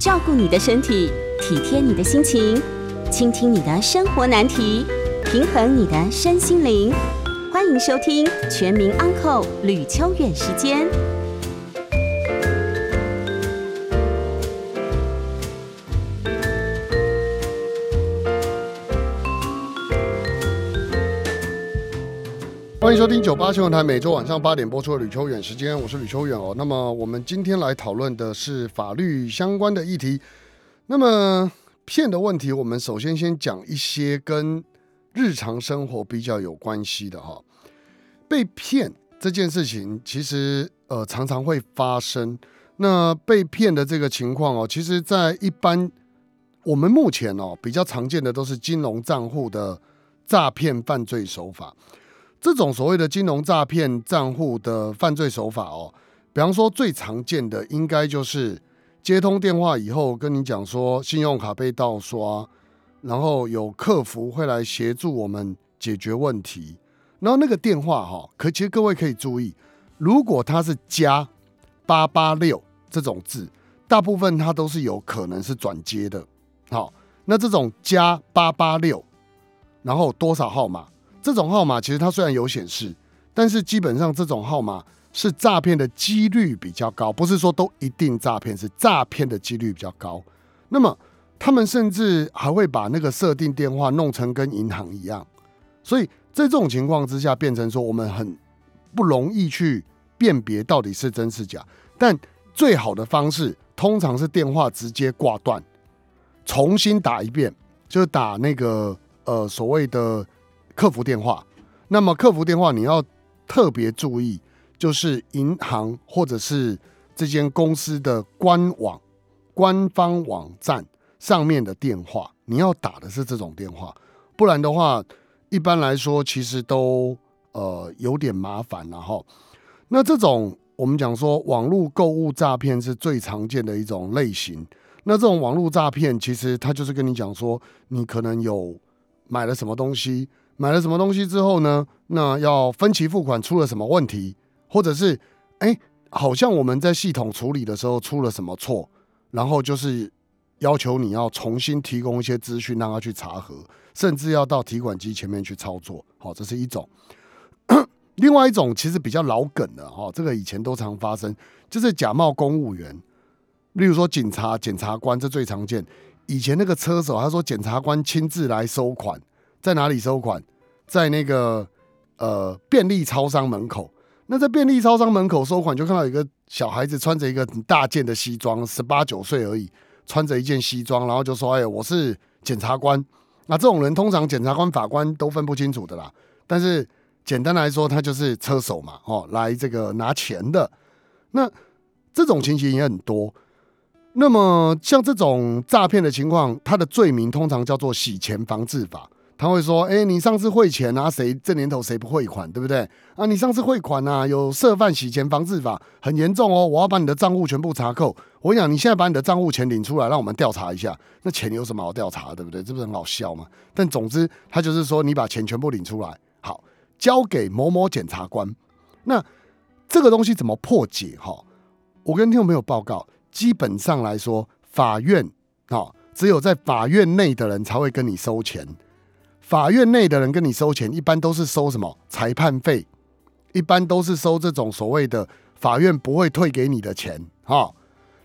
照顾你的身体，体贴你的心情，倾听你的生活难题，平衡你的身心灵。欢迎收听《全民安扣吕秋远时间》。欢迎收听九八新闻台每周晚上八点播出的吕秋远时间，我是吕秋远哦。那么我们今天来讨论的是法律相关的议题。那么骗的问题，我们首先先讲一些跟日常生活比较有关系的哈。被骗这件事情，其实呃常常会发生。那被骗的这个情况哦，其实在一般我们目前哦比较常见的都是金融账户的诈骗犯罪手法。这种所谓的金融诈骗账户的犯罪手法哦，比方说最常见的应该就是接通电话以后跟你讲说信用卡被盗刷，然后有客服会来协助我们解决问题，然后那个电话哈，可其实各位可以注意，如果它是加八八六这种字，大部分它都是有可能是转接的。好，那这种加八八六，然后多少号码？这种号码其实它虽然有显示，但是基本上这种号码是诈骗的几率比较高，不是说都一定诈骗，是诈骗的几率比较高。那么他们甚至还会把那个设定电话弄成跟银行一样，所以在这种情况之下，变成说我们很不容易去辨别到底是真是假。但最好的方式通常是电话直接挂断，重新打一遍，就是打那个呃所谓的。客服电话，那么客服电话你要特别注意，就是银行或者是这间公司的官网、官方网站上面的电话，你要打的是这种电话，不然的话，一般来说其实都呃有点麻烦。然后，那这种我们讲说网络购物诈骗是最常见的一种类型。那这种网络诈骗其实他就是跟你讲说，你可能有买了什么东西。买了什么东西之后呢？那要分期付款出了什么问题，或者是哎、好像我们在系统处理的时候出了什么错，然后就是要求你要重新提供一些资讯让他去查核，甚至要到提款机前面去操作。好，这是一种。另外一种其实比较老梗的哈，这个以前都常发生，就是假冒公务员，例如说警察、检察官，这最常见。以前那个车手他说检察官亲自来收款。在哪里收款？在那个呃便利超商门口。那在便利超商门口收款，就看到一个小孩子穿着一个很大件的西装，十八九岁而已，穿着一件西装，然后就说：“哎，我是检察官。”那这种人通常检察官、法官都分不清楚的啦。但是简单来说，他就是车手嘛，哦，来这个拿钱的。那这种情形也很多。那么像这种诈骗的情况，它的罪名通常叫做洗钱防治法。他会说：“哎、你上次汇钱啊，谁这年头谁不汇款，对不对？啊，你上次汇款啊，有涉犯洗钱防治法，很严重哦。我要把你的账户全部查扣。我跟你讲，你现在把你的账户钱领出来，让我们调查一下。那钱有什么好调查，对不对？这不是很好笑吗？但总之，他就是说，你把钱全部领出来，好，交给某某检察官。那这个东西怎么破解？哈，我跟听众朋友报告，基本上来说，法院啊，只有在法院内的人才会跟你收钱。”法院内的人跟你收钱，一般都是收什么裁判费，一般都是收这种所谓的法院不会退给你的钱哈。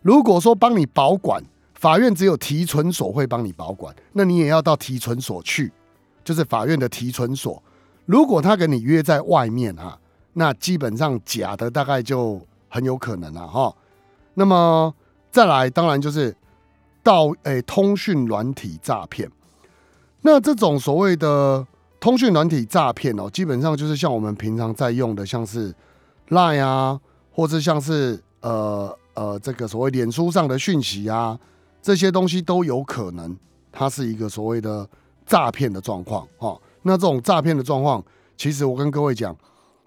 如果说帮你保管，法院只有提存所会帮你保管，那你也要到提存所去，就是法院的提存所。如果他给你约在外面哈，那基本上假的大概就很有可能了哈。那么再来，当然就是到诶、通讯软体诈骗。那这种所谓的通讯软体诈骗哦，基本上就是像我们平常在用的，像是 Line 啊，或者像是呃呃这个所谓脸书上的讯息啊，这些东西都有可能，它是一个所谓的诈骗的状况哦。那这种诈骗的状况，其实我跟各位讲，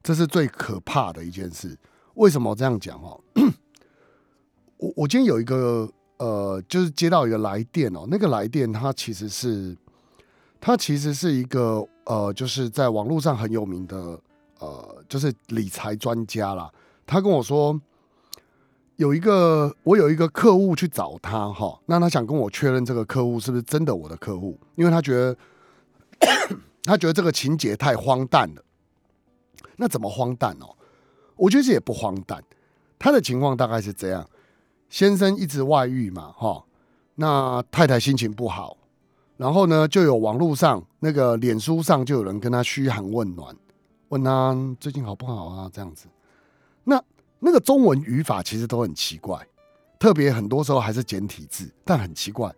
这是最可怕的一件事。为什么我这样讲哦？我我今天有一个呃，就是接到一个来电哦，那个来电它其实是。他其实是一个呃，就是在网络上很有名的呃，就是理财专家啦。他跟我说，有一个我有一个客户去找他哈，那他想跟我确认这个客户是不是真的我的客户，因为他觉得他觉得这个情节太荒诞了。那怎么荒诞哦？我觉得这也不荒诞。他的情况大概是这样：先生一直外遇嘛，哈，那太太心情不好，然后呢，就有网络上那个脸书上就有人跟他嘘寒问暖，问他最近好不好啊？这样子。那那个中文语法其实都很奇怪，特别很多时候还是简体字，但很奇怪，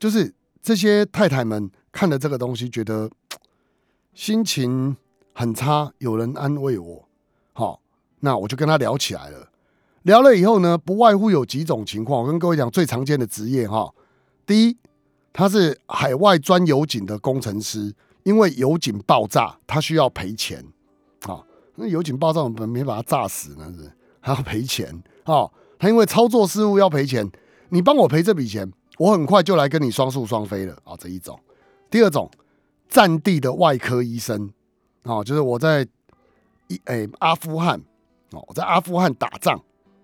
就是这些太太们看了这个东西，觉得心情很差，有人安慰我，好，那我就跟他聊起来了。聊了以后呢，不外乎有几种情况。我跟各位讲最常见的职业哈，第一，他是海外钻油井的工程师，因为油井爆炸，他需要赔钱。啊，那油井爆炸，我们没把他炸死呢，是还要赔钱。哦，他因为操作失误要赔钱，你帮我赔这笔钱，我很快就来跟你双宿双飞了啊。这一种，第二种，战地的外科医生，啊，就是我在一诶、阿富汗，哦，我在阿富汗打仗。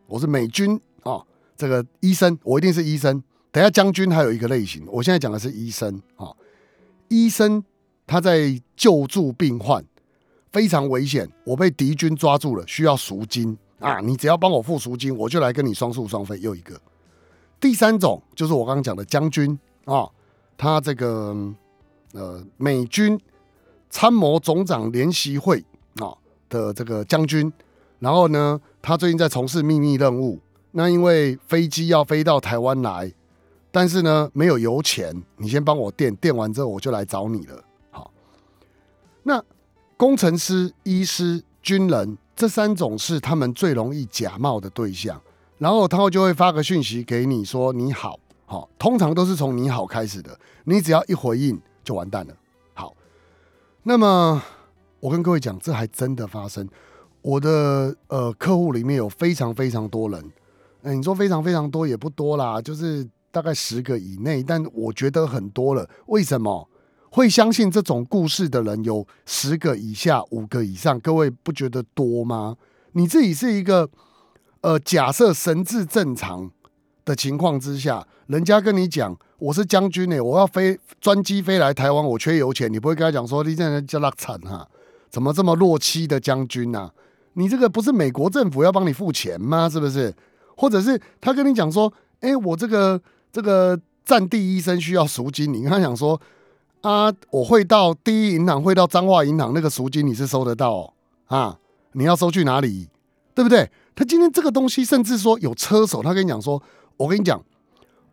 我是美军啊、哦，这个医生，我一定是医生。等下将军还有一个类型，我现在讲的是医生啊、医生他在救助病患，非常危险，我被敌军抓住了，需要赎金啊！你只要帮我付赎金，我就来跟你双宿双飞。又一个，第三种就是我刚刚讲的将军啊、他这个呃美军参谋总长联席会啊、的这个将军。然后呢，他最近在从事秘密任务。那因为飞机要飞到台湾来，但是呢没有油钱，你先帮我垫，垫完之后我就来找你了。好，那工程师、医师、军人这三种是他们最容易假冒的对象。然后他就会发个讯息给你说你好，好，通常都是从你好开始的。你只要一回应就完蛋了。好，那么我跟各位讲，这还真的发生。我的呃客户里面有非常非常多人，哎、你说非常非常多也不多啦，就是大概十个以内，但我觉得很多了。为什么会相信这种故事的人有十个以下、五个以上？各位不觉得多吗？你自己是一个呃，假设神智正常的情况之下，人家跟你讲我是将军呢、我要飞专机飞来台湾，我缺油钱，你不会跟他讲说你现在叫他惨哈？怎么这么弱妻的将军呢、啊？你这个不是美国政府要帮你付钱吗？是不是？或者是他跟你讲说，哎、我这个这个战地医生需要赎金，你跟他讲说啊，我会到第一银行，会到彰化银行，那个赎金你是收得到哦，啊？你要收去哪里？对不对？他今天这个东西，甚至说有车手，他跟你讲说，我跟你讲，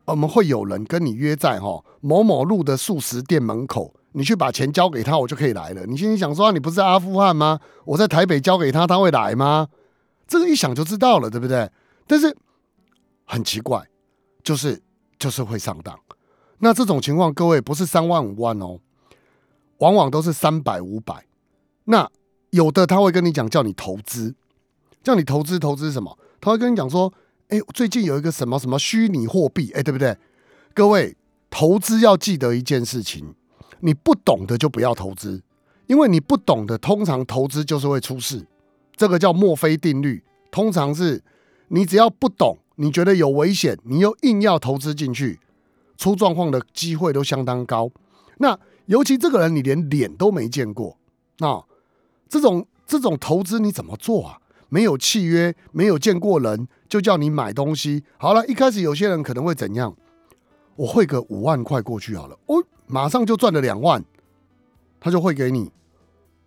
我们会有人跟你约在哈某某路的速食店门口。你去把钱交给他，我就可以来了。你心里想说，啊，你不是阿富汗吗？我在台北交给他，他会来吗？这个一想就知道了，对不对？但是很奇怪，就是就是会上当。那这种情况，各位不是三万五万哦，往往都是三百五百。那有的他会跟你讲，叫你投资，叫你投资投资什么？他会跟你讲说，哎，最近有一个什么什么虚拟货币，哎，对不对？各位投资要记得一件事情。你不懂的就不要投资，因为你不懂的，通常投资就是会出事。这个叫墨菲定律，通常是你只要不懂，你觉得有危险，你又硬要投资进去，出状况的机会都相当高。那尤其这个人你连脸都没见过，那这种这种投资你怎么做啊？没有契约，没有见过人，就叫你买东西。好了，一开始有些人可能会怎样？我汇个五万块过去好了，哦。马上就赚了两万，他就汇给你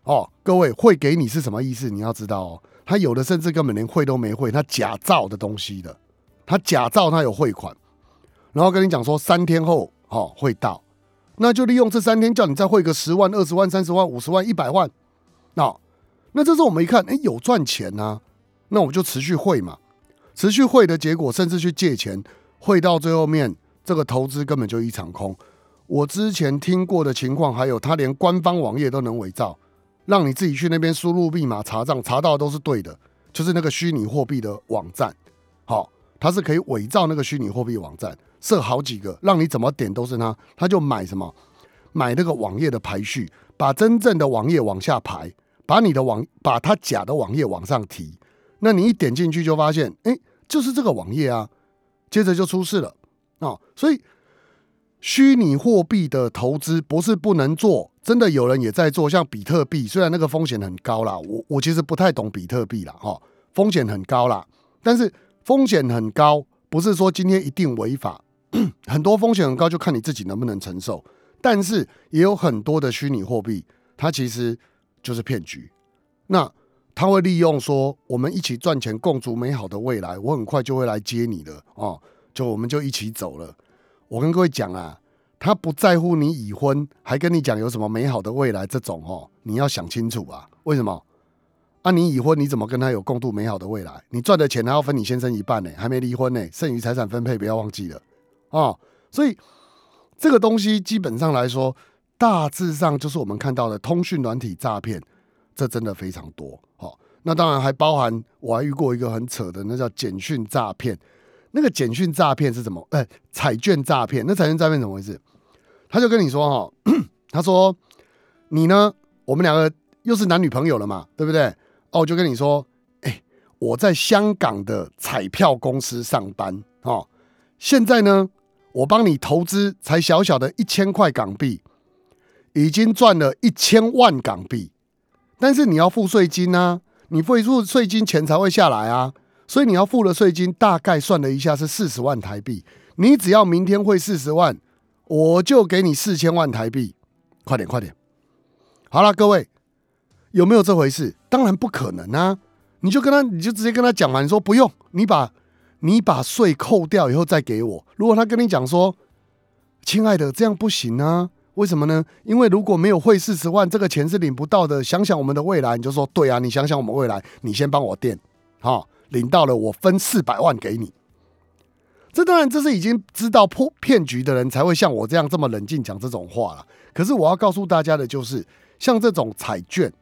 哦。各位，汇给你是什么意思？你要知道哦，他有的甚至根本连汇都没汇，他假造的东西的，他假造他有汇款，然后跟你讲说三天后哦会到，那就利用这三天叫你再汇个十万、二十万、三十万、五十万、一百万。那、那这时候我们一看，哎，有赚钱呐、那我们就持续汇嘛，持续汇的结果，甚至去借钱，汇到最后面，这个投资根本就一场空。我之前听过的情况，还有他连官方网页都能伪造，让你自己去那边输入密码查账，查到都是对的，就是那个虚拟货币的网站。好，他是可以伪造那个虚拟货币网站，设好几个，让你怎么点都是他，他就买什么，买那个网页的排序，把真正的网页往下排，把你的网，把他假的网页往上提。那你一点进去就发现，哎，就是这个网页啊，接着就出事了啊、哦。所以虚拟货币的投资不是不能做，真的有人也在做，像比特币，虽然那个风险很高啦，我我其实不太懂比特币啦，哈、哦，风险很高啦，但是风险很高，不是说今天一定违法。很多风险很高，就看你自己能不能承受。但是也有很多的虚拟货币，它其实就是骗局。那他会利用说，我们一起赚钱，共筑美好的未来。我很快就会来接你了哦，就我们就一起走了。我跟各位讲啊，他不在乎你已婚，还跟你讲有什么美好的未来，这种哦，你要想清楚啊。为什么？啊，你已婚，你怎么跟他有共度美好的未来？你赚的钱还要分你先生一半呢，还没离婚呢，剩余财产分配不要忘记了。哦，所以这个东西基本上来说，大致上就是我们看到的通讯软体诈骗，这真的非常多。哦，那当然还包含我还遇过一个很扯的，那叫简讯诈骗。那个简讯诈骗是什么？哎、彩券诈骗。那彩券诈骗怎么回事？他就跟你说哈，他说你呢，我们两个又是男女朋友了嘛，对不对？哦，就跟你说，哎、我在香港的彩票公司上班。哦，现在呢。我帮你投资才小小的一千块港币，已经赚了一千万港币，但是你要付税金啊，你付入税金钱才会下来啊，所以你要付的税金大概算了一下是四十万台币，你只要明天汇四十万，我就给你四千万台币，快点快点，好了，各位有没有这回事？当然不可能啊，你就跟他，你就直接跟他讲完，你说不用，你把。你把税扣掉以后再给我。如果他跟你讲说：“亲爱的，这样不行啊，为什么呢？因为如果没有汇四十万，这个钱是领不到的。想想我们的未来，你就说对啊，你想想我们未来，你先帮我垫，好，领到了我分四百万给你。这当然这是已经知道破骗局的人才会像我这样这么冷静讲这种话了。可是我要告诉大家的就是，像这种彩券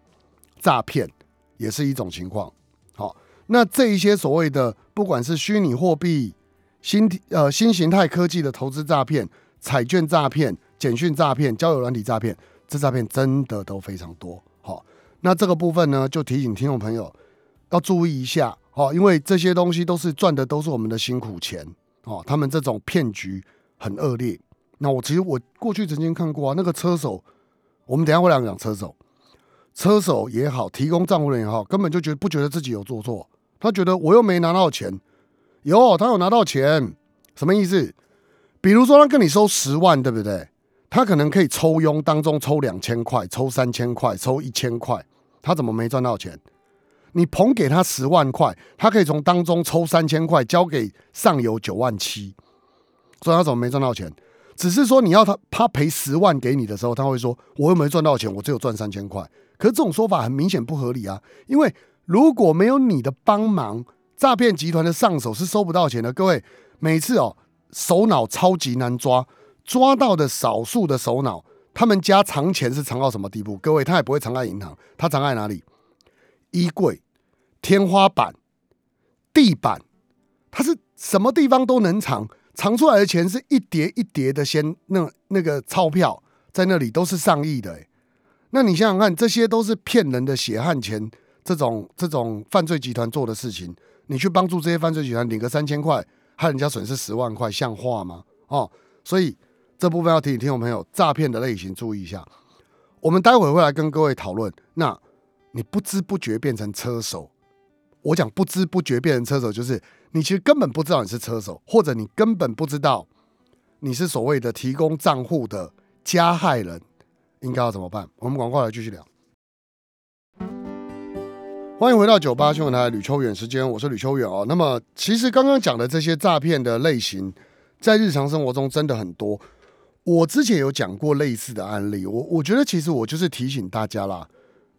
诈骗也是一种情况。好。那这一些所谓的，不管是虚拟货币、新呃新形态科技的投资诈骗、彩券诈骗、简讯诈骗、交友软体诈骗，这诈骗真的都非常多。好，那这个部分呢，就提醒听众朋友要注意一下。好，因为这些东西都是赚的，都是我们的辛苦钱。哦，他们这种骗局很恶劣。那我其实我过去曾经看过啊，那个车手，我们等一下会来讲车手。车手也好，提供账户人也好，根本就觉得不觉得自己有做错，他觉得我又没拿到钱，有他有拿到钱，什么意思？比如说他跟你收十万，对不对？他可能可以抽佣当中抽两千块，抽三千块，抽一千块，他怎么没赚到钱？你捧给他十万块，他可以从当中抽三千块交给上游九万七，所以他怎么没赚到钱？只是说你要他他赔十万给你的时候，他会说我又没赚到钱，我只有赚三千块。可这种说法很明显不合理啊！因为如果没有你的帮忙，诈骗集团的上手是收不到钱的。各位，每次哦，首脑超级难抓，抓到的少数的首脑，他们家藏钱是藏到什么地步？各位，他也不会藏在银行，他藏在哪里？衣柜、天花板、地板，他是什么地方都能藏。藏出来的钱是一叠一叠的，先那那个钞票在那里都是上亿的，欸那你想想看，这些都是骗人的血汗钱，这种这种犯罪集团做的事情，你去帮助这些犯罪集团领个三千块，害人家损失十万块，像话吗？哦，所以这部分要提醒听众朋友，诈骗的类型注意一下。我们待会会来跟各位讨论。那你不知不觉变成车手，我讲不知不觉变成车手，就是你其实根本不知道你是车手，或者你根本不知道你是所谓的提供账户的加害人。应该要怎么办？我们赶快来继续聊。欢迎回到九八新闻台吕秋远时间，我是吕秋远哦。那么，其实刚刚讲的这些诈骗的类型，在日常生活中真的很多。我之前有讲过类似的案例，我我觉得其实我就是提醒大家啦，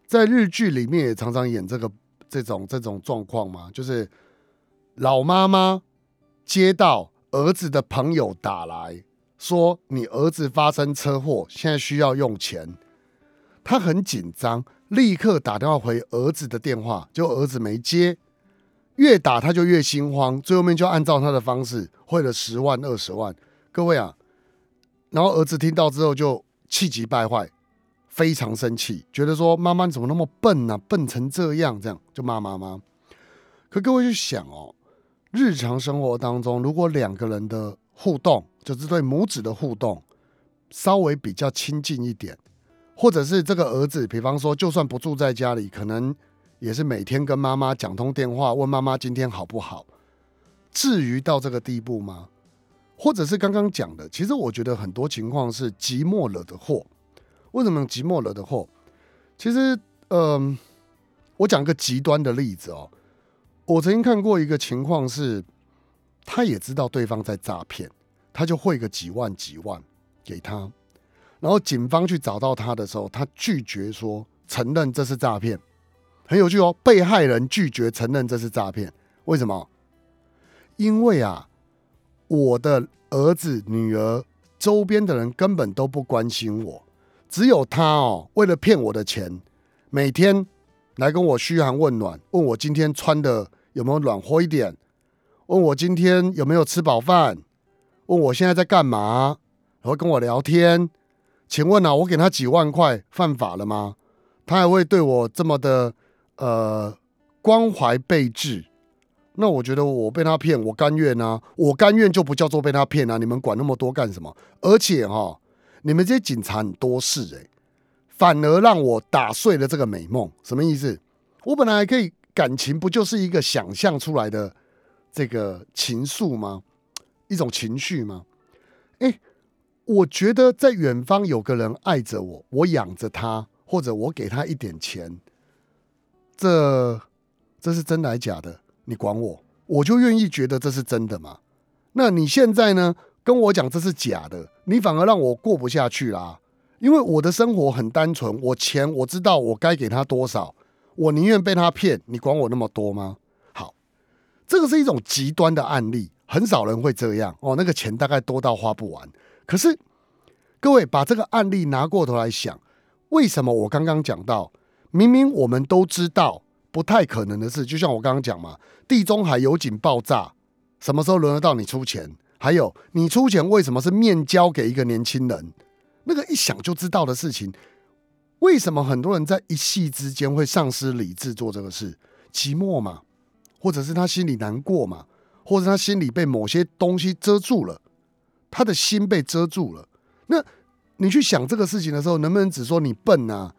在日剧里面也常常演这个这种这种状况嘛，就是老妈妈接到儿子的朋友打来。说你儿子发生车祸，现在需要用钱，他很紧张，立刻打电话回儿子的电话，就儿子没接，越打他就越心慌，最后面就按照他的方式汇了十万二十万，各位啊，然后儿子听到之后就气急败坏，非常生气，觉得说妈妈怎么那么笨呢、啊，笨成这样，这样就骂妈妈。可各位去想哦，日常生活当中，如果两个人的互动，就是对母子的互动，稍微比较亲近一点，或者是这个儿子，比方说，就算不住在家里，可能也是每天跟妈妈讲通电话，问妈妈今天好不好？至于到这个地步吗？或者是刚刚讲的，其实我觉得很多情况是寂寞惹的祸。为什么寂寞惹的祸？其实，嗯、呃，我讲个极端的例子哦。我曾经看过一个情况是，他也知道对方在诈骗，他就汇个几万几万给他，然后警方去找到他的时候，他拒绝说承认这是诈骗。很有趣哦，被害人拒绝承认这是诈骗，为什么？因为啊。我的儿子、女儿、周边的人根本都不关心我，只有他哦，为了骗我的钱，每天来跟我嘘寒问暖，问我今天穿的有没有暖和一点，问我今天有没有吃饱饭，问我现在在干嘛，然后跟我聊天。请问啊，我给他几万块犯法了吗？他还会对我这么的呃关怀备至？那我觉得我被他骗，我甘愿啊！我甘愿就不叫做被他骗啊！你们管那么多干什么？而且哈，你们这些警察很多事诶，反而让我打碎了这个美梦。什么意思？我本来还可以，感情不就是一个想象出来的这个情愫吗？一种情绪吗？诶，我觉得在远方有个人爱着我，我养着他，或者我给他一点钱，这这是真的还假的？你管我，我就愿意觉得这是真的嘛。那你现在呢？跟我讲这是假的，你反而让我过不下去啦。因为我的生活很单纯，我钱我知道我该给他多少，我宁愿被他骗。你管我那么多吗？好，这个是一种极端的案例，很少人会这样哦。那个钱大概多到花不完。可是各位把这个案例拿过头来想，为什么我刚刚讲到，明明我们都知道。不太可能的事，就像我刚刚讲嘛，地中海油井爆炸，什么时候轮得到你出钱？还有你出钱为什么是面交给一个年轻人？那个一想就知道的事情，为什么很多人在一夕之间会丧失理智做这个事？寂寞嘛，或者是他心里难过嘛，或者他心里被某些东西遮住了，他的心被遮住了。那你去想这个事情的时候，能不能只说你笨啊？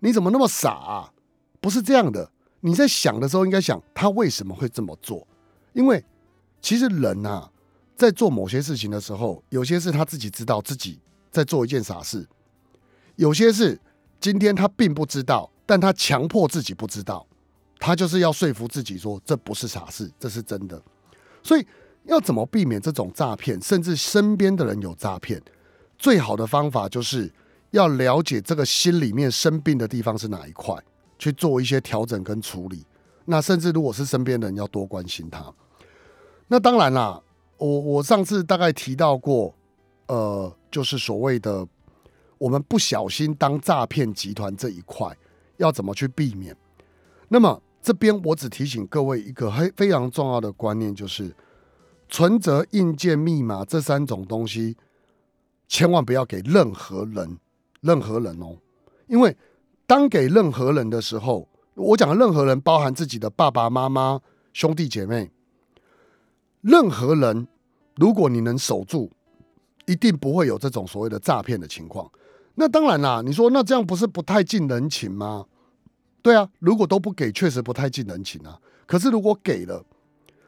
你怎么那么傻啊？不是这样的。你在想的时候，应该想他为什么会这么做？因为其实人啊，在做某些事情的时候，有些是他自己知道自己在做一件傻事，有些是今天他并不知道，但他强迫自己不知道，他就是要说服自己说这不是傻事，这是真的。所以要怎么避免这种诈骗，甚至身边的人有诈骗，最好的方法就是要了解这个心里面生病的地方是哪一块。去做一些调整跟处理，那甚至如果是身边的人要多关心他。那当然啦，我我上次大概提到过，呃，就是所谓的我们不小心当诈骗集团这一块要怎么去避免。那么这边我只提醒各位一个非非常重要的观念，就是存折、硬件、密码这三种东西，千万不要给任何人，任何人哦，因为。当给任何人的时候，我讲的任何人包含自己的爸爸妈妈、兄弟姐妹。任何人，如果你能守住，一定不会有这种所谓的诈骗的情况。那当然啦，你说那这样不是不太近人情吗？对啊，如果都不给，确实不太近人情啊。可是如果给了，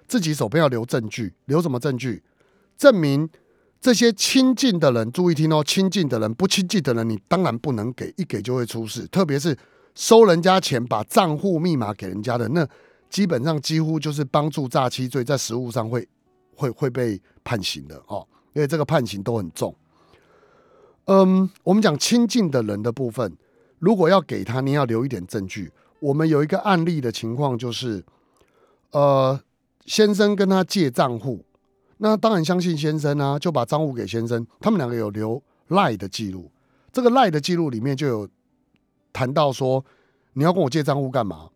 自己手边要留证据，留什么证据？证明。这些亲近的人，注意听哦，亲近的人，不亲近的人，你当然不能给，一给就会出事。特别是收人家钱，把账户密码给人家的，那基本上几乎就是帮助诈欺罪，在实务上会会会被判刑的哦，因为这个判刑都很重。嗯，我们讲亲近的人的部分，如果要给他，你要留一点证据。我们有一个案例的情况就是，呃，先生跟他借账户。那当然相信先生啊，就把账户给先生。他们两个有留赖的记录，这个赖的记录里面就有谈到说，你要跟我借账户干嘛？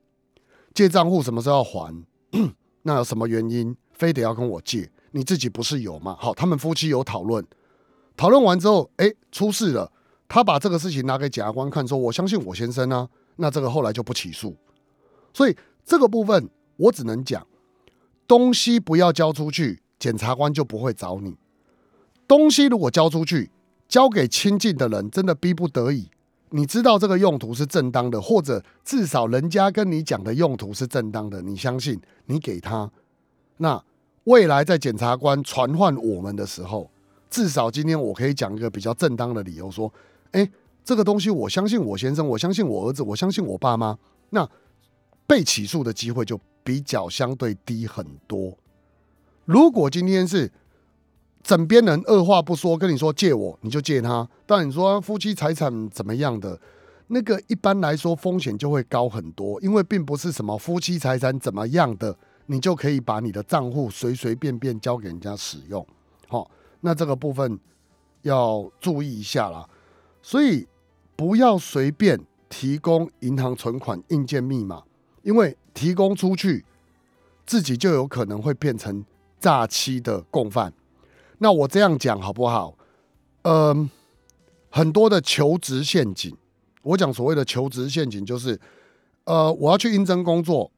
借账户什么时候要还？那有什么原因非得要跟我借？你自己不是有吗？好，他们夫妻有讨论，讨论完之后，哎，出事了。他把这个事情拿给检察官看，说我相信我先生啊。那这个后来就不起诉。所以这个部分我只能讲。东西不要交出去，检察官就不会找你。东西如果交出去，交给亲近的人，真的逼不得已，你知道这个用途是正当的，或者至少人家跟你讲的用途是正当的，你相信你给他，那未来在检察官传唤我们的时候，至少今天我可以讲一个比较正当的理由，说，哎，这个东西我相信我先生，我相信我儿子，我相信我爸妈，那被起诉的机会就比较相对低很多。如果今天是枕边人二话不说跟你说借我，你就借他。但你说夫妻财产怎么样的，那个一般来说风险就会高很多，因为并不是什么夫妻财产怎么样的，你就可以把你的账户随随便便交给人家使用。好，那这个部分要注意一下啦。所以不要随便提供银行存款硬件密码，因为提供出去，自己就有可能会变成诈欺的共犯。那我这样讲好不好？嗯、很多的求职陷阱，我讲所谓的求职陷阱，就是，呃，我要去应征工作，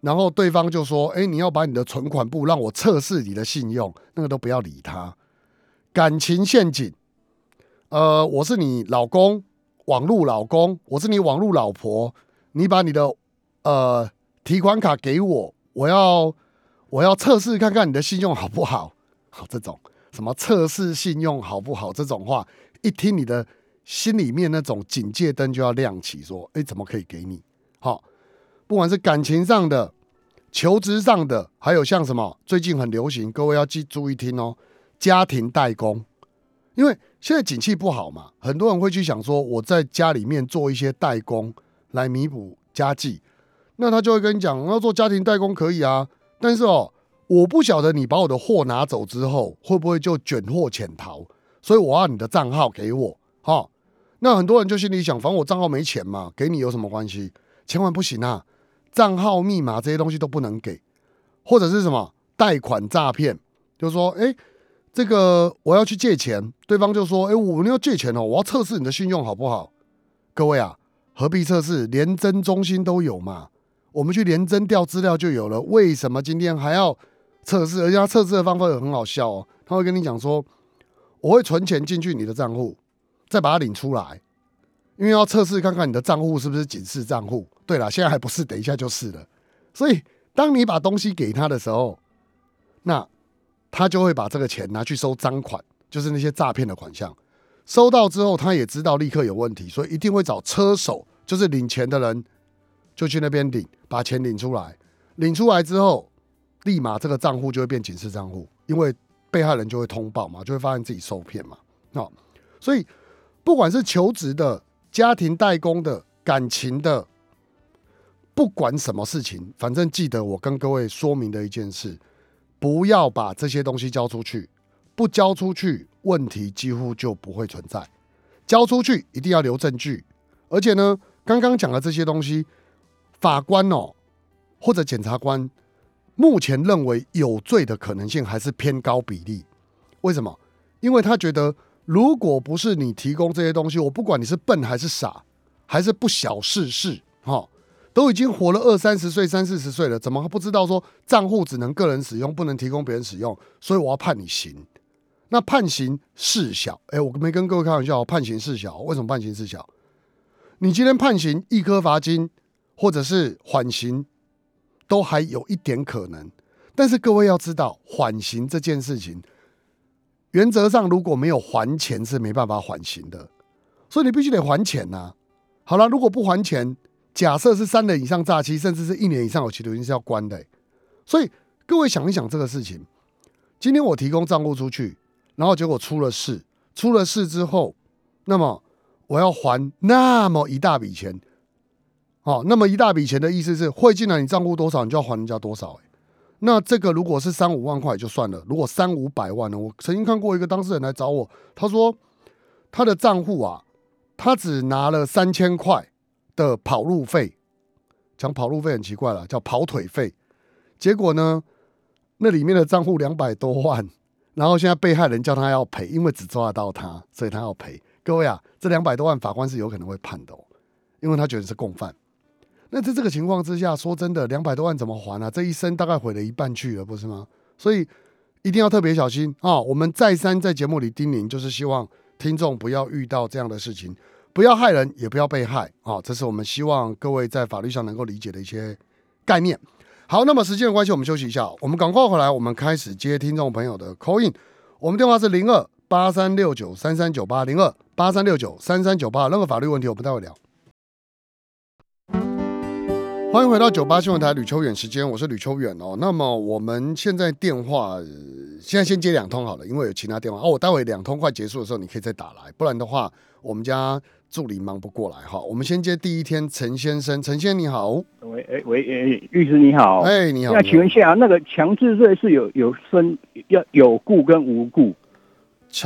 然后对方就说：“哎，你要把你的存款簿让我测试你的信用，那个都不要理他。”感情陷阱，呃，我是你老公，网络老公，我是你网络老婆，你把你的呃提款卡给我，我要我要测试看看你的信用好不好。好，这种什么测试信用好不好这种话，一听你的心里面那种警戒灯就要亮起，说：哎，怎么可以给你？好，不管是感情上的、求职上的，还有像什么最近很流行，各位要记注意听哦，家庭代工。因为现在景气不好嘛，很多人会去想说，我在家里面做一些代工来弥补家计，那他就会跟你讲，要做家庭代工可以啊，但是哦。我不晓得你把我的货拿走之后会不会就卷货潜逃，所以我要你的账号给我，哈。那很多人就心里想，反正我账号没钱嘛，给你有什么关系？千万不行啊！账号密码这些东西都不能给，或者是什么贷款诈骗，就是说，哎，这个我要去借钱，对方就说，哎，我们要借钱哦，我要测试你的信用好不好？各位啊，何必测试？联征中心都有嘛，我们去联征调资料就有了，为什么今天还要？测试，而且他测试的方法也很好笑哦。他会跟你讲说，我会存钱进去你的账户，再把它领出来，因为要测试看看你的账户是不是警示账户。对了，现在还不是，等一下就是了。所以，当你把东西给他的时候，那他就会把这个钱拿去收赃款，就是那些诈骗的款项。收到之后，他也知道立刻有问题，所以一定会找车手，就是领钱的人，就去那边领，把钱领出来。领出来之后。立马这个账户就会变警示账户，因为被害人就会通报嘛，就会发现自己受骗嘛。好，所以不管是求职的、家庭代工的、感情的，不管什么事情，反正记得我跟各位说明的一件事：不要把这些东西交出去，不交出去，问题几乎就不会存在；交出去，一定要留证据。而且呢，刚刚讲的这些东西，法官哦，或者检察官。目前认为有罪的可能性还是偏高比例，为什么？因为他觉得，如果不是你提供这些东西，我不管你是笨还是傻，还是不晓世事，哈，都已经活了二三十岁、三四十岁了，怎么还不知道说账户只能个人使用，不能提供别人使用？所以我要判你刑。那判刑事小，哎，我没跟各位开玩笑，判刑事小，为什么判刑事小？你今天判刑一颗罚金，或者是缓刑。都还有一点可能，但是各位要知道，缓刑这件事情，原则上如果没有还钱是没办法缓刑的，所以你必须得还钱呐、好了，如果不还钱，假设是三年以上诈欺，甚至是一年以上有期徒刑是要关的、所以各位想一想这个事情，今天我提供账户出去，然后结果出了事，出了事之后，那么我要还那么一大笔钱。好，那么一大笔钱的意思是汇进来，你账户多少，你就要还人家多少、欸。那这个如果是三五万块就算了，如果三五百万呢？我曾经看过一个当事人来找我，他说他的账户啊，他只拿了三千块的跑路费，讲跑路费很奇怪了，叫跑腿费。结果呢，那里面的账户两百多万，然后现在被害人叫他要赔，因为只抓得到他，所以他要赔。各位啊，这两百多万法官是有可能会判的哦，因为他觉得是共犯。那在这个情况之下，说真的，两百多万怎么还啊？这一生大概毁了一半去了，不是吗？所以一定要特别小心啊、我们再三在节目里叮咛，就是希望听众不要遇到这样的事情，不要害人，也不要被害啊、哦！这是我们希望各位在法律上能够理解的一些概念。好，那么时间的关系，我们休息一下，我们赶快回来，我们开始接听众朋友的 call in。我们电话是零二八三六九三三九八零二八三六九三三九八，任何法律问题，我们待会聊。欢迎回到九八新闻台吕秋远时间，我是吕秋远哦。那么我们现在电话、呃、现在先接两通好了，因为有其他电话哦。我待会两通快结束的时候，你可以再打来，不然的话我们家助理忙不过来哈。我们先接第一天陈先生，陈先生你好，喂哎喂哎，律师你好，哎你好，那请问一下，那个强制罪是有有分要有故跟无故，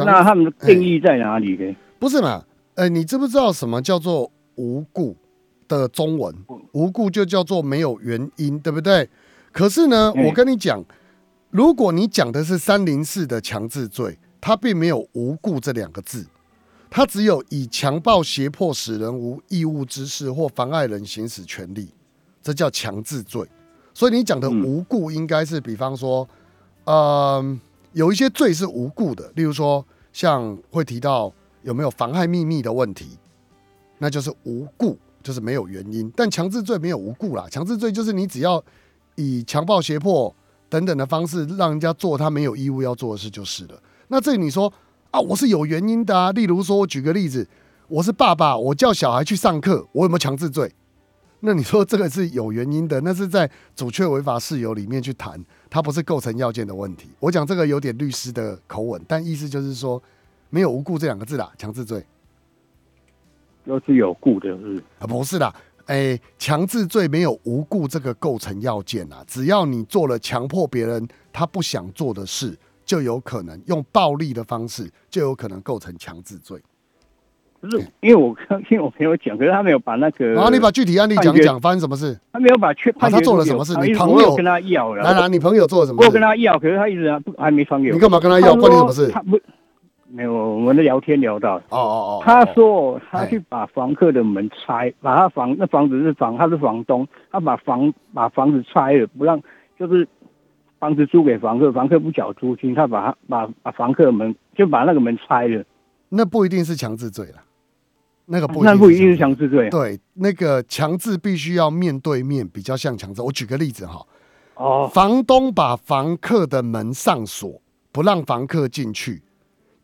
那他们的定义在哪里呢？不是嘛？哎，你知不知道什么叫做无故？的中文无故就叫做没有原因，对不对？可是呢，我跟你讲，如果你讲的是三零四的强制罪，它并没有无故这两个字，它只有以强暴、胁迫使人无义务之事或妨碍人行使权利，这叫强制罪。所以你讲的无故应该是，比方说，呃，有一些罪是无故的，例如说像会提到有没有妨害秘密的问题，那就是无故。就是没有原因，但强制罪没有无故啦。强制罪就是你只要以强暴、胁迫等等的方式让人家做他没有义务要做的事就是了。那这里你说啊，我是有原因的啊。例如说，我举个例子，我是爸爸，我叫小孩去上课，我有没有强制罪？那你说这个是有原因的，那是在主却违法事由里面去谈，它不是构成要件的问题。我讲这个有点律师的口吻，但意思就是说没有无故这两个字啦，强制罪。都是有故的，是啊，不是啦，哎、欸，强制罪没有无故这个构成要件啊，只要你做了强迫别人他不想做的事，就有可能用暴力的方式，就有可能构成强制罪。不是，因为我刚听我朋友讲，可是他没有把那个，然后你把具体案例讲讲，发生什么事？他没有把确、啊，他做了什么事？你朋友跟他要了，来来，你朋友做了什么事？我跟他要，可是他一直还没传给我。你干嘛跟他要？关你什么事？他不。没有，我们的聊天聊到哦哦哦，他说他去把房客的门拆，把他房那房子是房，他是房东，他把房把房子拆了，不让就是房子租给房客，房客不缴租金，他把把把房客的门就把那个门拆了，那不一定是强制罪了，那个不那不一定是强制罪，对，那个强制必须要面对面，比较像强制。我举个例子哈，哦，房东把房客的门上锁，不让房客进去。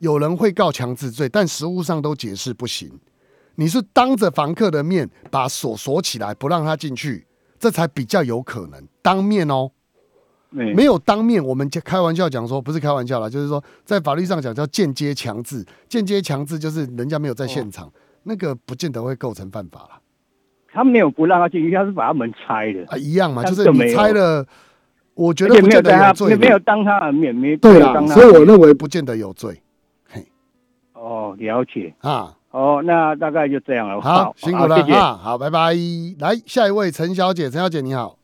有人会告强制罪，但实务上都解释不行。你是当着房客的面把锁锁起来，不让他进去，这才比较有可能当面哦。没有当面，我们就开玩笑讲说，不是开玩笑啦，就是说在法律上讲叫间接强制。间接强制就是人家没有在现场，那个不见得会构成犯法啦。他没有不让他进去，他是把他门拆的啊，一样嘛，就是你拆了，我觉得不见得有罪，没有当他的面，没对啊，所以我认为不见得有罪。嘿哦，了解啊。哦，那大概就这样了。好，辛苦了谢谢啊。好，拜拜。来，下一位陈小姐，陈小姐你好。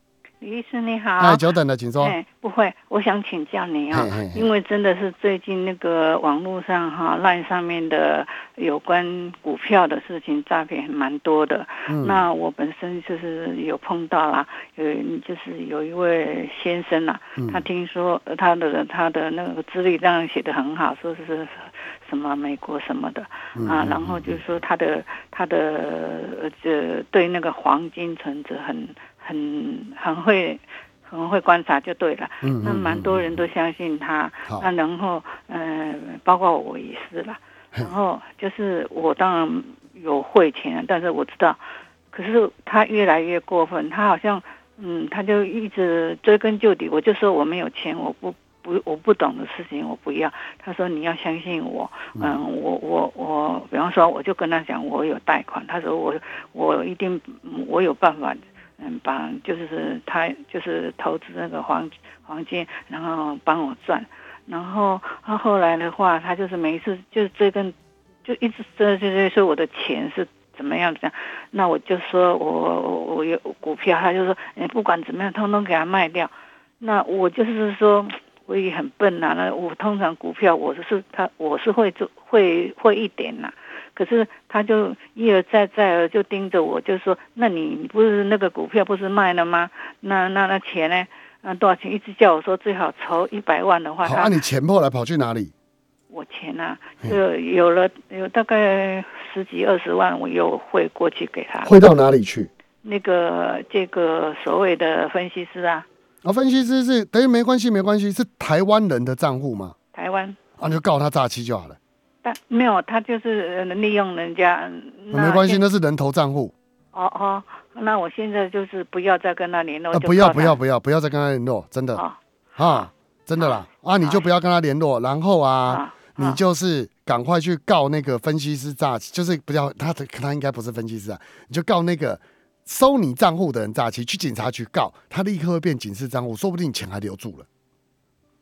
李医师你好。哎，久等了，请说。哎，不会，我想请教你啊，因为真的是最近那个网络上哈，LINE 上面的有关股票的事情诈骗蛮多的。嗯。那我本身就是有碰到啦，有就是有一位先生啊，他听说他的他的那个资历当然写得很好，说是。什么美国什么的啊，然后就是说他的他的这对那个黄金存折很很很会很会观察就对了，那蛮多人都相信他，那然后嗯、呃，包括我也是了，然后就是我当然有汇钱，但是我知道，可是他越来越过分，他好像嗯，他就一直追根究底，我就说我没有钱，我不。不，我不懂的事情我不要。他说你要相信我，嗯，我我我，比方说，我就跟他讲我有贷款。他说我我一定我有办法，嗯，把就是他就是投资那个黄黄金，然后帮我赚。然后他后来的话，他就是每一次就是追根，就一直追追追说我的钱是怎么样这样。那我就说我我有股票，他就说你不管怎么样，通通给他卖掉。那我就是说。我也很笨呐、那我通常股票我是他我是会做会会一点呐、可是他就一而再再而就盯着我，就说：“那你你不是那个股票不是卖了吗？那那那钱呢？那多少钱？一直叫我说最好筹一百万的话。”好，那、啊、你钱后来跑去哪里？我钱啊，就有了有大概十几二十万，我又汇过去给他。汇到哪里去？那个这个所谓的分析师啊。啊，分析师是等于没关系没关系，是台湾人的账户吗？台湾。啊，你就告他诈欺就好了。但没有，他就是利用人家。没关系，那是人头账户。哦哦，那我现在就是不要再跟他联络。啊，不要不要不要不要再跟他联络，真的。啊、哦，真的啦。啊，你就不要跟他联络，然后啊。你就是赶快去告那个分析师诈欺，就是不要他，他应该不是分析师啊，你就告那个收你账户的人诈欺，去警察局告他，立刻会变警示账户，说不定钱还留住了。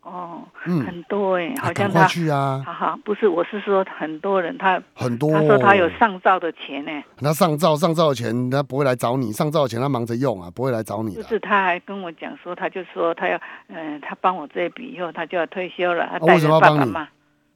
哦，嗯，很多哎、欸，好像他去啊，哈哈，不是，我是说很多人他很多，他说他有上照的钱呢、欸，他上照上照的钱他不会来找你，上照的钱他忙着用啊，不会来找你。就是他还跟我讲说，他就说他要，嗯、呃，他帮我这一笔以后，他就要退休了，他带着爸爸妈。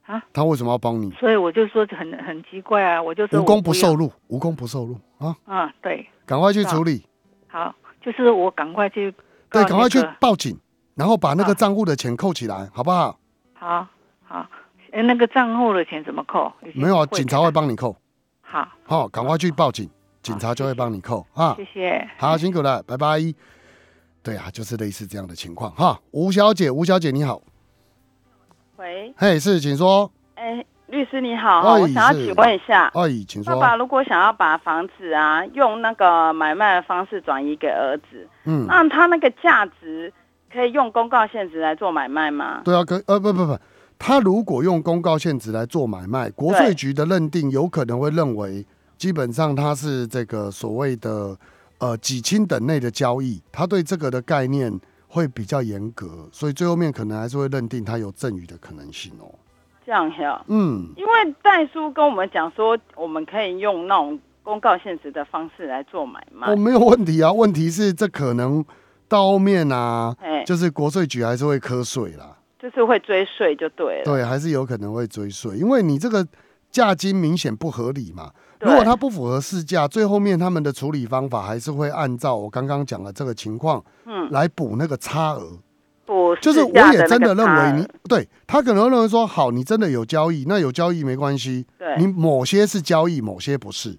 啊，他为什么要帮你？所以我就说很很奇怪啊，我就说无功不受禄，无功不受禄啊！啊，对，赶快去处理。好，就是我赶快去、对，赶快去报警，然后把那个账户的钱扣起来，好不好？好，好，哎，那个账户的钱怎么扣？没有啊，警察会帮你扣。好，好，赶快去报警，警察就会帮你扣啊！谢谢，好，辛苦了，拜拜。对啊，就是类似这样的情况哈。吴小姐，吴小姐你好。喂，嘿，是，请说。哎，律师你好，我想要请问一下，哎，请说。爸爸如果想要把房子啊，用那个买卖的方式转移给儿子，嗯，那他那个价值可以用公告限值来做买卖吗？对啊，可呃不不不，他如果用公告限值来做买卖，国税局的认定有可能会认为，基本上他是这个所谓的呃几清等内的交易，他对这个的概念。会比较严格，所以最后面可能还是会认定他有赠与的可能性哦。这样呀，嗯，因为代书跟我们讲说，我们可以用那种公告限值的方式来做买卖。哦，没有问题啊，问题是这可能到后面啊，就是国税局还是会课税啦，就是会追税就对了。对，还是有可能会追税，因为你这个价金明显不合理嘛。如果它不符合市价，最后面他们的处理方法还是会按照我刚刚讲的这个情况，嗯，来补那个差额。补就是我也真的认为你对他可能认为说，好，你真的有交易，那有交易没关系。对，你某些是交易，某些不是，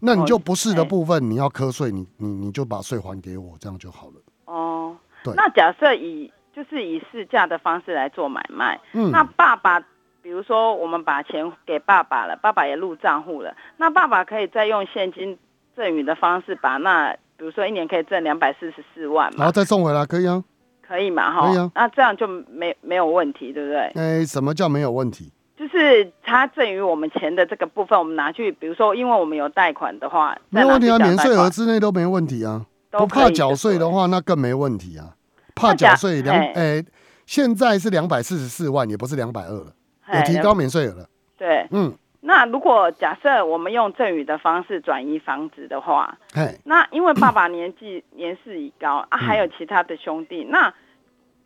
那你就不是的部分你要课税，你你你就把税还给我，这样就好了。哦，对。那假设以就是以市价的方式来做买卖，嗯，那爸爸。比如说，我们把钱给爸爸了，爸爸也入账户了，那爸爸可以再用现金赠与的方式把那，比如说一年可以挣两百四十四万嘛，然后再送回来，可以啊，可以嘛，哈，可以啊，那这样就没没有问题，对不对？哎、欸，什么叫没有问题？就是他赠与我们钱的这个部分，我们拿去，比如说，因为我们有贷款的话，没有问题啊，免税额之内都没问题啊，不怕缴税的话，那更没问题啊，怕缴税两，哎，现在是两百四十四万，也不是两百二了。有提高免税额了。对，嗯，那如果假设我们用赠与的方式转移房子的话，那因为爸爸年纪年事已高啊，还有其他的兄弟，那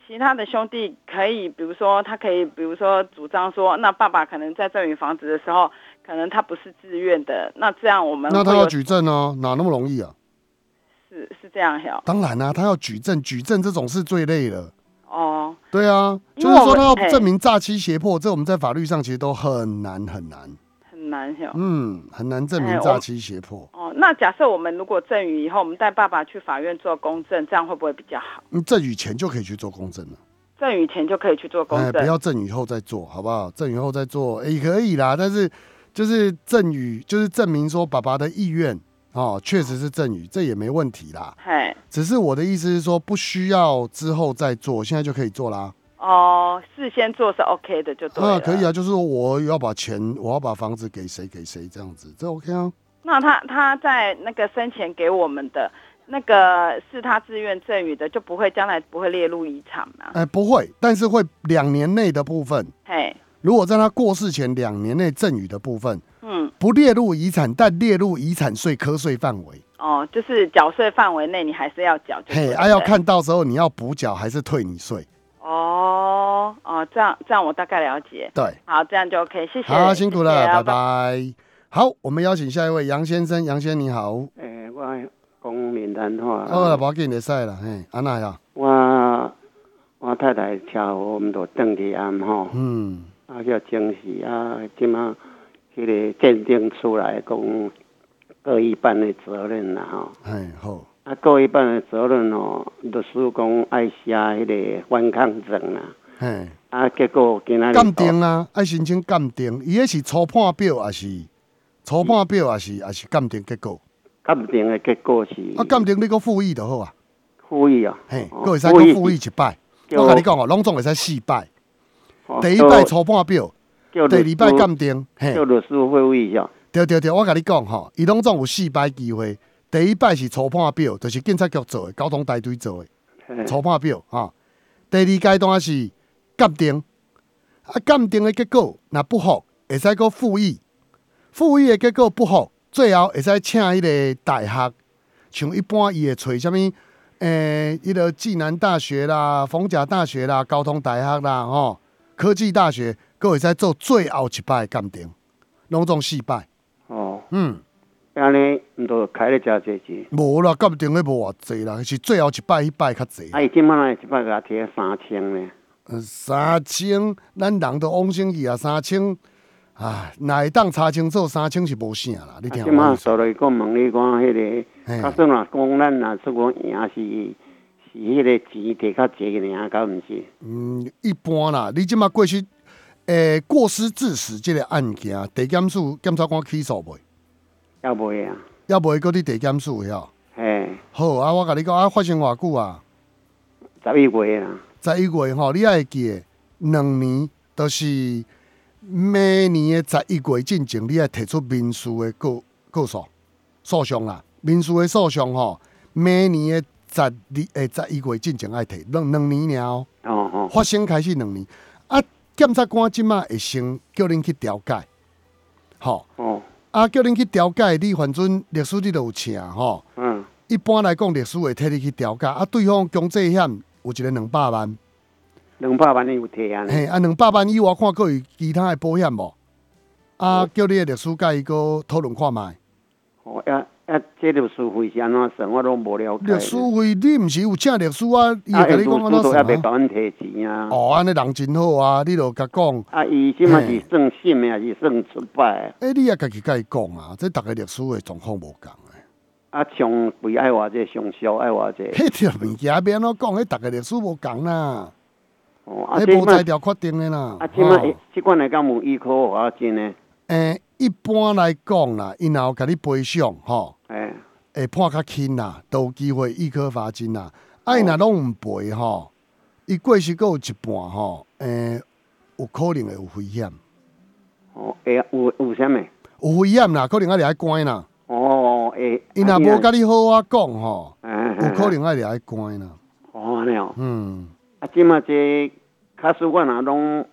其他的兄弟可以，比如说他可以，比如说主张说，那爸爸可能在赠与房子的时候，可能他不是自愿的，那这样我们那他要举证哦，哪那么容易啊？是是这样哈？当然啦，他要举证，举证这种事最累了。哦，对啊，就是说他要证明诈欺胁迫，这我们在法律上其实都很难很难很难，嗯，很难证明诈欺胁迫。哦，那假设我们如果赠与以后，我们带爸爸去法院做公证，这样会不会比较好？嗯，赠与前就可以去做公证了。赠与前就可以去做公证，不要赠与后再做，好不好？赠与后再做，也可以啦。但是就是赠与，就是证明说爸爸的意愿。哦，确实是赠与，这也没问题啦。嘿，只是我的意思是说，不需要之后再做，现在就可以做啦。哦，事先做是 OK 的，就对了。啊，可以啊，就是说我要把钱，我要把房子给谁给谁这样子，这 OK 啊。那他他在那个生前给我们的那个是他自愿赠与的，就不会将来不会列入遗产吗？哎，不会，但是会两年内的部分。嘿，如果在他过世前两年内赠与的部分。嗯，不列入遗产，但列入遗产税科税范围。哦，就是缴税范围内，你还是要缴。嘿，啊，要看到时候你要补缴还是退你税。哦哦，这样这样我大概了解。对，好，这样就 OK，谢谢。好，辛苦了，拜拜。好，我们邀请下一位杨先生，杨先生你好。诶、欸，我讲闽南话。好了，不要紧会使了，嘿，安那呀？我我太太跳舞，我们都登记安吼。嗯。啊，叫惊喜啊，今嘛，迄个鉴定出来讲各一半的责任啦，吼。哎，好。啊，各一半的责任哦，律师讲爱写迄个反抗证啦。嘿。啊，结果今仔日。鉴定啊，爱申请鉴定，伊迄是初判表还是？初判表还是还是鉴定结果？鉴定的结果是。啊，鉴定你个复议就好啊。复议啊。嘿，阁会使阁复议一摆。我甲你讲哦，拢总会使四摆。第一摆初判表，第二摆鉴定，嘿。叫律师会议一下。对对对，我甲你讲吼，伊拢总有四摆机会。第一摆是初判表，就是警察局做的，交通大队做的。初判表哈。第二阶段是鉴定，啊，鉴定的结果若不好，会使阁复议。复议的结果不好，最后会使请迄个大学，像一般伊会找啥物？诶、欸，迄个暨南大学啦、逢甲大学啦、交通大学啦、吼科技大学，阁会使做最后一摆鉴定，拢总四摆。哦，嗯，安尼毋都开咧诚济钱？无啦，鉴定的无偌济啦，是最后一摆迄摆较济。啊，伊即满一摆甲贴三千呢？三千，咱人都往生去啊，三千。啊，哪会当查清楚三千是无啥啦？你听。即马说来讲问你讲迄个，假算若讲咱若说讲赢是是迄个钱摕较济个尔，敢毋是？嗯，一般啦。你即马过去，诶、欸，过失致死即个案件，地检署检察官起诉未？也未啊？也未？搁伫地检署晓？嘿。好啊，我甲你讲啊，发生偌久啊？十一月啊。十一月吼，你会记，两年都是。每年的十一月进前，你要提出民事的告告诉诉讼啦。民事的诉讼吼，每年的十二诶十一月进前爱提两两年了。哦哦。发生开始两年，啊，检察官即马会先叫恁去调解，吼。哦。啊，叫恁去调解，你反正律师你都有请吼。嗯。一般来讲，律师会替你去调解。啊，对方强制险有一个两百万。两百万你有提啊？嘿，啊，两百万以外，看阁有其他的保险无？啊，叫你的律师甲伊个讨论看觅。哦，啊啊，这律师费是安怎算？我拢无了解。律师费你毋是有请律师啊？伊会甲你讲安怎算啊？啊，律师都还没甲阮提钱啊。哦，安尼人真好啊！你著甲讲。啊，伊即嘛是算信的还是算出摆？诶，你也家己甲伊讲啊！这逐个律师的状况无共诶。啊，上贵爱偌者，上俗爱偌者。迄条物件免怎讲？迄逐个律师无共啦。哦，啊，无在条决定的啦。啊，即嘛即款来讲无依靠啊真诶。诶，一般来讲啦，因若有甲你赔偿，吼，诶，会判较轻啦，都有机会一科罚金啦。啊，伊若拢毋赔吼，伊过失阁有一半吼，诶，有可能会有危险。哦，会有有啥物？有危险啦，可能爱离开关啦。哦，诶，伊若无甲你好啊讲吼，有可能爱离开关啦。哦，安尼哦。嗯。啊，即嘛这。卡使我若拢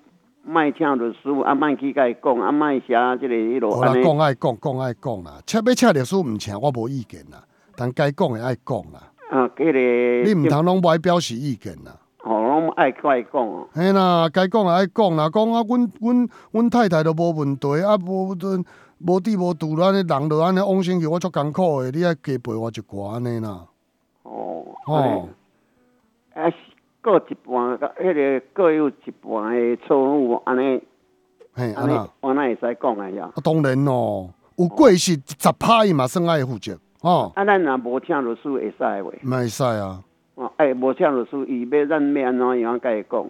卖请律师，啊，卖去甲伊讲，啊，卖写即个迄落。我讲爱讲，讲爱讲啦。请要请律师毋请，我无意见啦。但该讲的爱讲啦。啊，嗰个。你毋通拢无爱表示意见啦。哦，拢爱该讲哦。嘿啦，该讲的爱讲啦，讲啊，阮阮阮太太都无问题，啊，无无无滴无度，安尼人就安尼往生去，我足艰苦的，你爱加陪我一寡安尼啦。哦。哦。啊。各一半，个迄个各有一半的错误，安尼，嘿，安尼，我那会使讲啊？呀，当然咯，有过失十拍伊嘛算爱负责，哦。啊，咱若无请律师会使话？唔会使啊。哦，哎，无请律师，伊要咱要安怎样甲伊讲？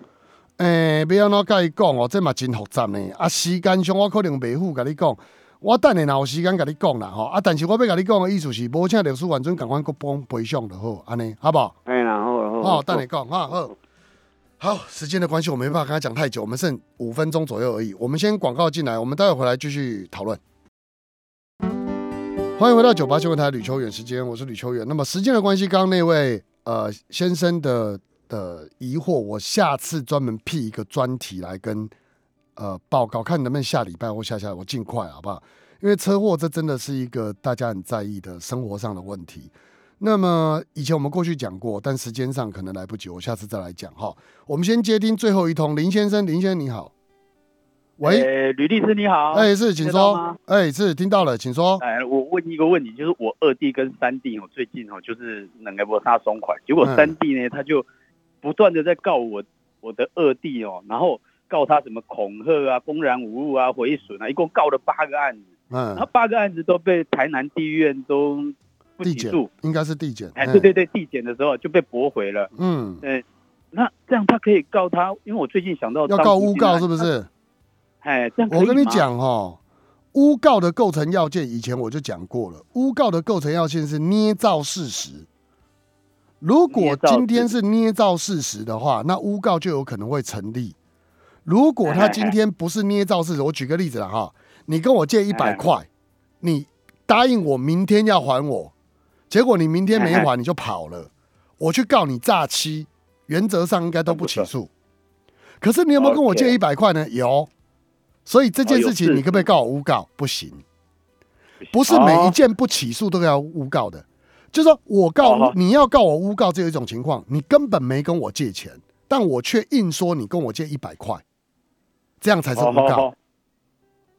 诶，要安怎甲伊讲哦？这嘛真复杂呢。啊，时间上我可能袂赴甲你讲，我等下若有时间甲你讲啦，吼。啊，但是我要甲你讲的意思是，无请律师完全共阮各帮赔偿就好，安尼，好不好？哦，等你讲哈，好，好，时间的关系，我没办法跟他讲太久，我们剩五分钟左右而已。我们先广告进来，我们待会回来继续讨论。欢迎回到九八新闻台吕秋远时间，我是吕秋远。那么时间的关系，刚刚那位呃先生的的疑惑，我下次专门辟一个专题来跟呃报告，看能不能下礼拜或下下我尽快好不好？因为车祸这真的是一个大家很在意的生活上的问题。那么以前我们过去讲过，但时间上可能来不及，我下次再来讲哈。我们先接听最后一通，林先生，林先生你好。喂，吕律师你好，哎，是，请说，哎，是听到了，请说。哎，我问一个问题，就是我二弟跟三弟哦，最近哦，就是两个摩擦松快，结果三弟呢，他就不断的在告我我的二弟哦，然后告他什么恐吓啊、公然侮辱啊、毁损啊，一共告了八个案子，嗯，然后八个案子都被台南地院都不起诉，应该是递减，哎，对对对，递减的时候就被驳回了，嗯，对，那这样他可以告他，因为我最近想到要告诬告是不是？哎，这样我跟你讲哈，诬告的构成要件，以前我就讲过了。诬告的构成要件是捏造事实。如果今天是捏造事实的话，那诬告就有可能会成立。如果他今天不是捏造事实，我举个例子了哈，你跟我借一百块，你答应我明天要还我，结果你明天没还你就跑了，我去告你诈欺，原则上应该都不起诉。可是你有没有跟我借一百块呢？有。所以这件事情，你可不可以告我诬告？不行，不是每一件不起诉都要诬告的。就是说我告你要告我诬告，只有一种情况，你根本没跟我借钱，但我却硬说你跟我借一百块，这样才是诬告。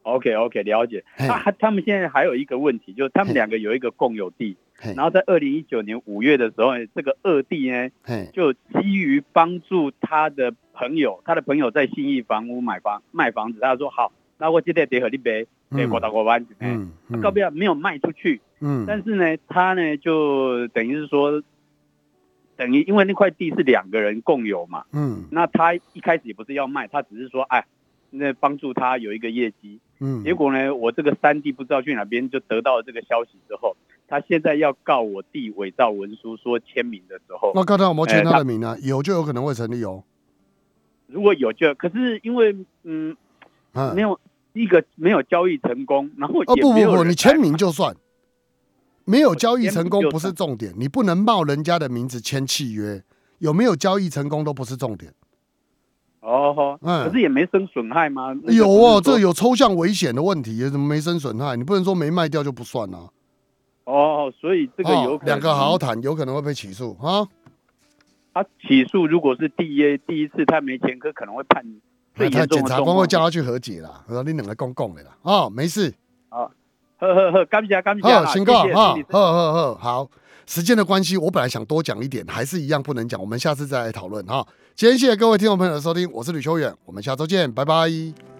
OK OK，了解。他他们现在还有一个问题，就是他们两个有一个共有地，然后在二零一九年五月的时候，这个二弟呢，就基于帮助他的。朋友，他的朋友在信义房屋买房卖房子，他说好，那我今天得和你买，得过到过万，嗯，告不了没有卖出去，嗯，但是呢，他呢就等于是说，等于因为那块地是两个人共有嘛，嗯，那他一开始也不是要卖，他只是说，哎，那帮助他有一个业绩，嗯，结果呢，我这个三弟不知道去哪边就得到了这个消息之后，他现在要告我弟伪造文书说签名的时候，那告他有没有签他的名啊？有就有可能会成立哦。如果有就，可是因为嗯，没有一个没有交易成功，然后哦不不不，你签名就算 没有交易成功不是重点，你不能冒人家的名字签契约，有没有交易成功都不是重点。哦，嗯，可是也没生损害吗？有哦，这有抽象危险的问题，怎么没生损害？你不能说没卖掉就不算啊。哦，所以这个有两个好好谈，有可能会被起诉啊。他起诉，如果是第一第一次他没前科，可能会判最严重的。检察官会叫他去和解啦，说你两个公共的啦，哦，没事，啊，呵呵呵，感谢感谢，行告啊，呵呵呵，好，时间的关系，我本来想多讲一点，还是一样不能讲，我们下次再来讨论哈。今天谢谢各位听众朋友的收听，我是吕秋远，我们下周见，拜拜。